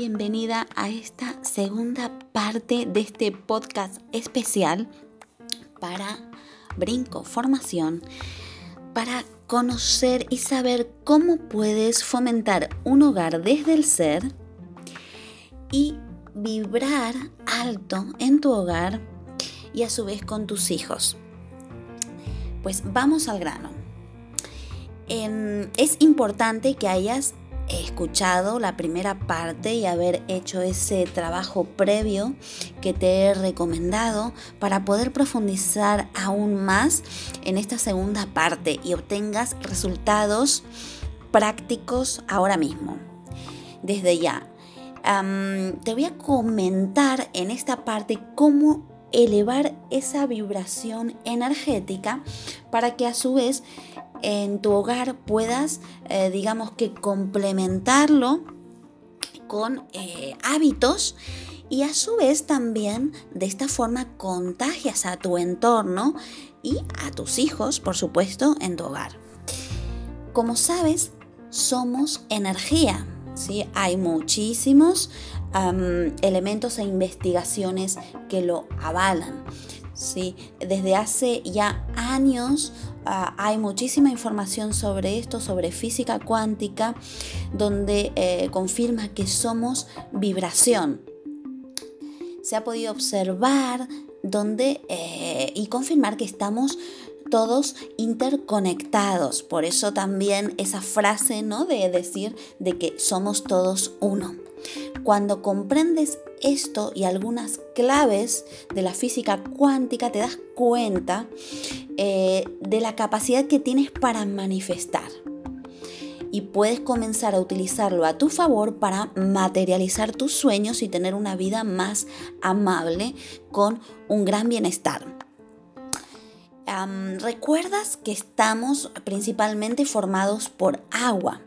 Bienvenida a esta segunda parte de este podcast especial para Brinco Formación, para conocer y saber cómo puedes fomentar un hogar desde el ser y vibrar alto en tu hogar y a su vez con tus hijos. Pues vamos al grano. Es importante que hayas escuchado la primera parte y haber hecho ese trabajo previo que te he recomendado para poder profundizar aún más en esta segunda parte y obtengas resultados prácticos ahora mismo. Desde ya, te voy a comentar en esta parte cómo elevar esa vibración energética para que a su vez en tu hogar puedas, eh, digamos que complementarlo con eh, hábitos y a su vez también de esta forma contagias a tu entorno y a tus hijos, por supuesto, en tu hogar. Como sabes, somos energía. ¿sí? Hay muchísimos elementos e investigaciones que lo avalan. ¿sí? Desde hace ya años ah, hay muchísima información sobre esto, sobre física cuántica, donde eh, confirma que somos vibración. Se ha podido observar donde, eh, y confirmar que estamos todos interconectados. Por eso también esa frase ¿no? de decir de que somos todos uno. Cuando comprendes esto y algunas claves de la física cuántica, te das cuenta eh, de la capacidad que tienes para manifestar. Y puedes comenzar a utilizarlo a tu favor para materializar tus sueños y tener una vida más amable con un gran bienestar. ¿Recuerdas que estamos principalmente formados por agua?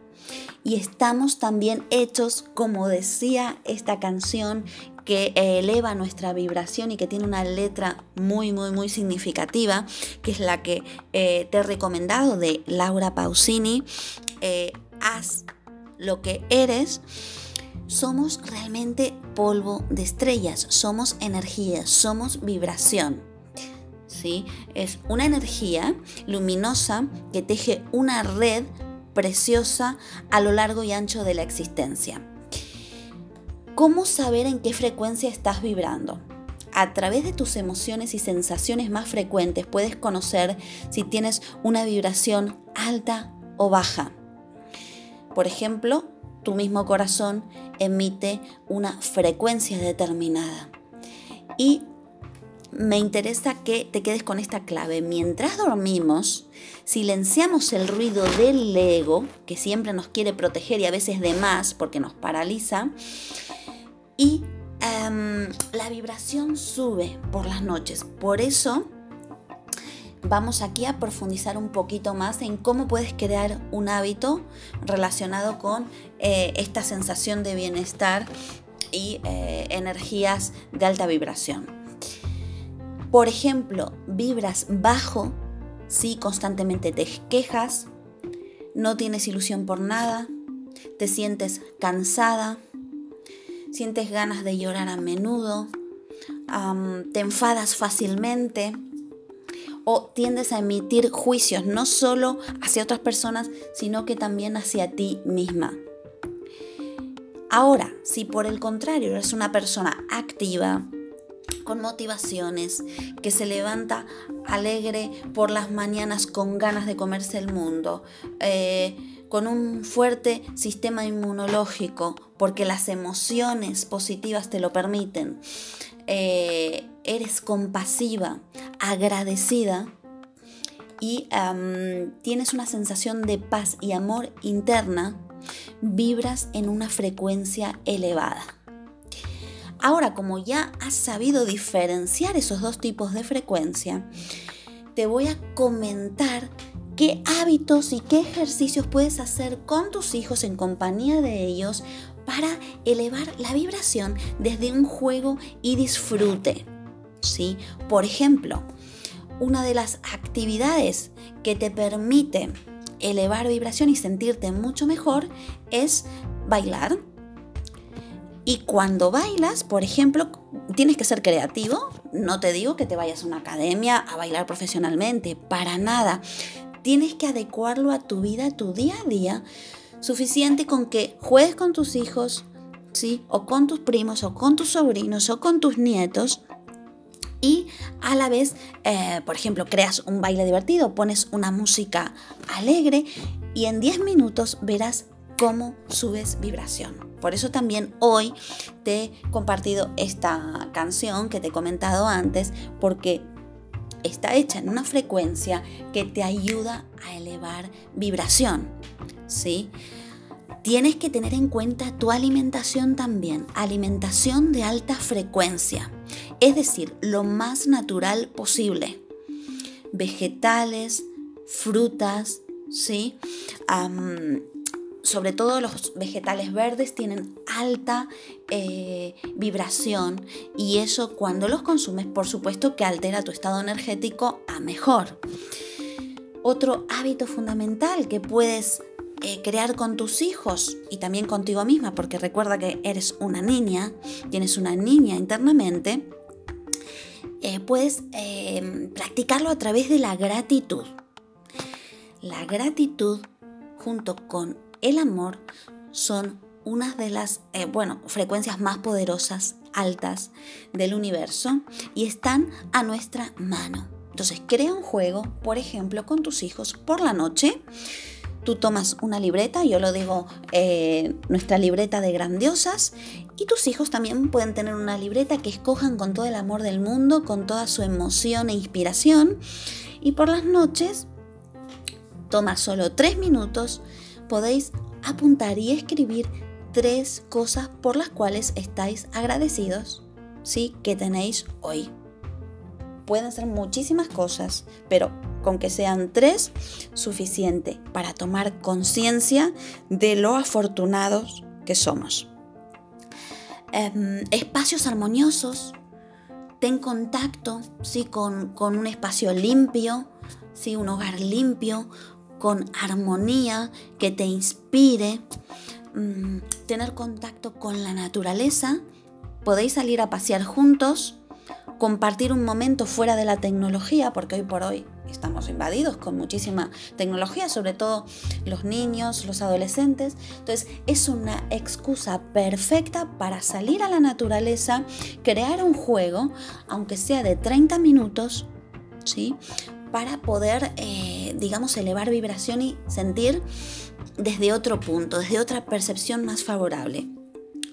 Y estamos también hechos, como decía esta canción, que eleva nuestra vibración y que tiene una letra muy, muy, muy significativa, que es la que eh, te he recomendado de Laura Pausini, eh, haz lo que eres. Somos realmente polvo de estrellas, somos energía, somos vibración. ¿Sí? Es una energía luminosa que teje una red preciosa a lo largo y ancho de la existencia. ¿Cómo saber en qué frecuencia estás vibrando? A través de tus emociones y sensaciones más frecuentes puedes conocer si tienes una vibración alta o baja. Por ejemplo, tu mismo corazón emite una frecuencia determinada. Y me interesa que te quedes con esta clave. Mientras dormimos, silenciamos el ruido del ego, que siempre nos quiere proteger y a veces de más porque nos paraliza, y em, la vibración sube por las noches. Por eso vamos aquí a profundizar un poquito más en cómo puedes crear un hábito relacionado con eh, esta sensación de bienestar y eh, energías de alta vibración. Por ejemplo, vibras bajo si constantemente te quejas, no tienes ilusión por nada, te sientes cansada, sientes ganas de llorar a menudo, te enfadas fácilmente, o tiendes a emitir juicios no solo hacia otras personas, sino que también hacia ti misma. Ahora, si por el contrario eres una persona activa, con motivaciones, que se levanta alegre por las mañanas con ganas de comerse el mundo, eh, con un fuerte sistema inmunológico, porque las emociones positivas te lo permiten, eh, eres compasiva, agradecida y tienes una sensación de paz y amor interna, vibras en una frecuencia elevada. Ahora, como ya has sabido diferenciar esos dos tipos de frecuencia, te voy a comentar qué hábitos y qué ejercicios puedes hacer con tus hijos en compañía de ellos para elevar la vibración desde un juego y disfrute. ¿sí? Por ejemplo, una de las actividades que te permite elevar vibración y sentirte mucho mejor es bailar. Y cuando bailas, por ejemplo, tienes que ser creativo. No te digo que te vayas a una academia a bailar profesionalmente, para nada. Tienes que adecuarlo a tu vida, a tu día a día, suficiente con que juegues con tus hijos, ¿sí? O con tus primos, o con tus sobrinos, o con tus nietos, y a la vez, eh, por ejemplo, creas un baile divertido, pones una música alegre y en 10 minutos verás cómo subes vibración. Por eso también hoy te he compartido esta canción que te he comentado antes, porque está hecha en una frecuencia que te ayuda a elevar vibración. ¿Sí? Tienes que tener en cuenta tu alimentación también, alimentación de alta frecuencia es decir, lo más natural posible. Vegetales, frutas, ¿sí? Sobre todo los vegetales verdes tienen alta eh, vibración y eso cuando los consumes por supuesto que altera tu estado energético a mejor. Otro hábito fundamental que puedes eh, crear con tus hijos y también contigo misma, porque recuerda que eres una niña, tienes una niña internamente, eh, puedes em, practicarlo a través de la gratitud. La gratitud junto con el amor son unas de las eh, bueno, frecuencias más poderosas, altas del universo y están a nuestra mano. Entonces crea un juego, por ejemplo, con tus hijos por la noche tú tomas una libreta, yo lo digo, eh, nuestra libreta de grandiosas, y tus hijos también pueden tener una libreta que escojan con todo el amor del mundo, con toda su emoción e inspiración, y por las noches, toma solo tres minutos, podéis apuntar y escribir tres cosas por las cuales estáis agradecidos, ¿sí? Que tenéis hoy. Pueden ser muchísimas cosas, pero con que sean tres, suficiente para tomar conciencia de lo afortunados que somos. Em, espacios armoniosos, ten contacto ¿sí? con, un espacio limpio, ¿sí? un hogar limpio, con armonía que te inspire, mm, tener contacto con la naturaleza, podéis salir a pasear juntos, compartir un momento fuera de la tecnología, porque hoy por hoy estamos invadidos con muchísima tecnología, sobre todo los niños, los adolescentes. Entonces es una excusa perfecta para salir a la naturaleza, crear un juego, aunque sea de 30 minutos, ¿sí? Para poder, eh, digamos, elevar vibración y sentir desde otro punto, desde otra percepción más favorable.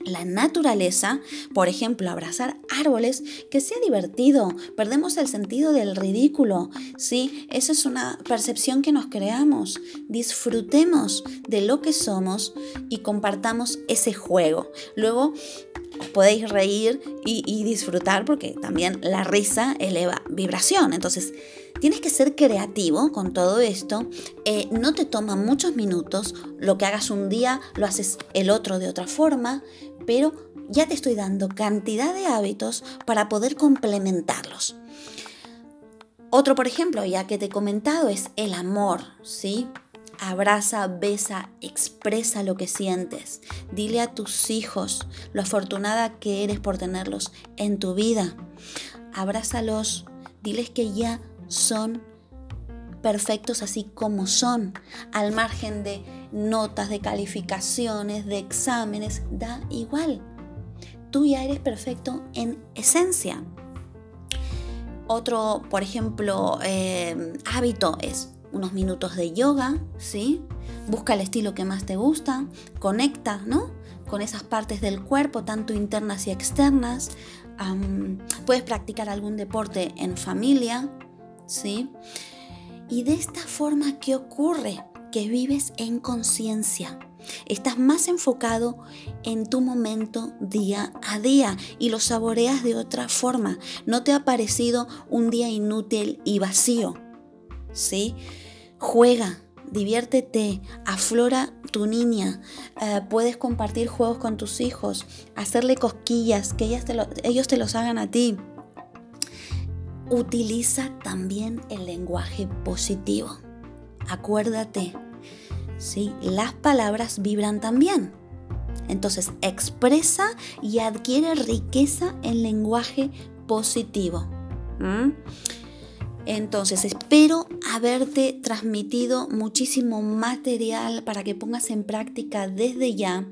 La naturaleza, por ejemplo, abrazar árboles, que sea divertido. Perdemos el sentido del ridículo, ¿sí? Esa es una percepción que nos creamos. Disfrutemos de lo que somos y compartamos ese juego. Luego podéis reír y, disfrutar porque también la risa eleva vibración. Entonces, tienes que ser creativo con todo esto. Eh, no te toma muchos minutos. Lo que hagas un día lo haces el otro de otra forma, pero ya te estoy dando cantidad de hábitos para poder complementarlos. Otro, por ejemplo, ya que te he comentado, es el amor, ¿sí? Abraza, besa, expresa lo que sientes. Dile a tus hijos lo afortunada que eres por tenerlos en tu vida. Abrázalos, diles que ya son perfectos así como son, al margen de notas, de calificaciones, de exámenes, da igual. Tú ya eres perfecto en esencia. Otro, por ejemplo, eh, hábito es unos minutos de yoga, ¿sí? Busca el estilo que más te gusta, conecta, ¿no? Con esas partes del cuerpo, tanto internas y externas. puedes practicar algún deporte en familia, ¿sí? Y de esta forma, ¿qué ocurre? Que vives en conciencia. Estás más enfocado en tu momento día a día y lo saboreas de otra forma. No te ha parecido un día inútil y vacío. ¿sí? Juega, diviértete, aflora tu niña, eh, puedes compartir juegos con tus hijos, hacerle cosquillas, que ellos te los hagan a ti. Utiliza también el lenguaje positivo. Acuérdate, ¿sí? las palabras vibran también. Entonces expresa y adquiere riqueza en lenguaje positivo. Entonces, espero haberte transmitido muchísimo material para que pongas en práctica desde ya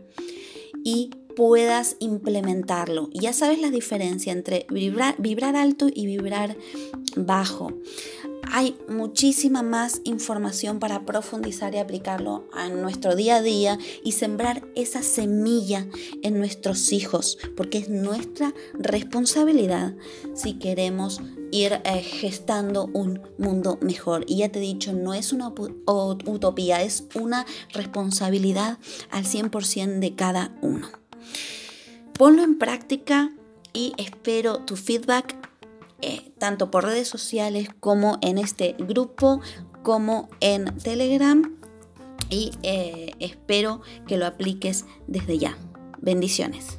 y puedas implementarlo. Ya sabes la diferencia entre vibrar, alto y vibrar bajo. Hay muchísima más información para profundizar y aplicarlo a nuestro día a día y sembrar esa semilla en nuestros hijos, porque es nuestra responsabilidad si queremos ir eh, gestando un mundo mejor. Y ya te he dicho, no es una utopía, es una responsabilidad al 100% de cada uno. Ponlo en práctica y espero tu feedback eh, tanto por redes sociales como en este grupo como en Telegram y eh, espero que lo apliques desde ya. Bendiciones.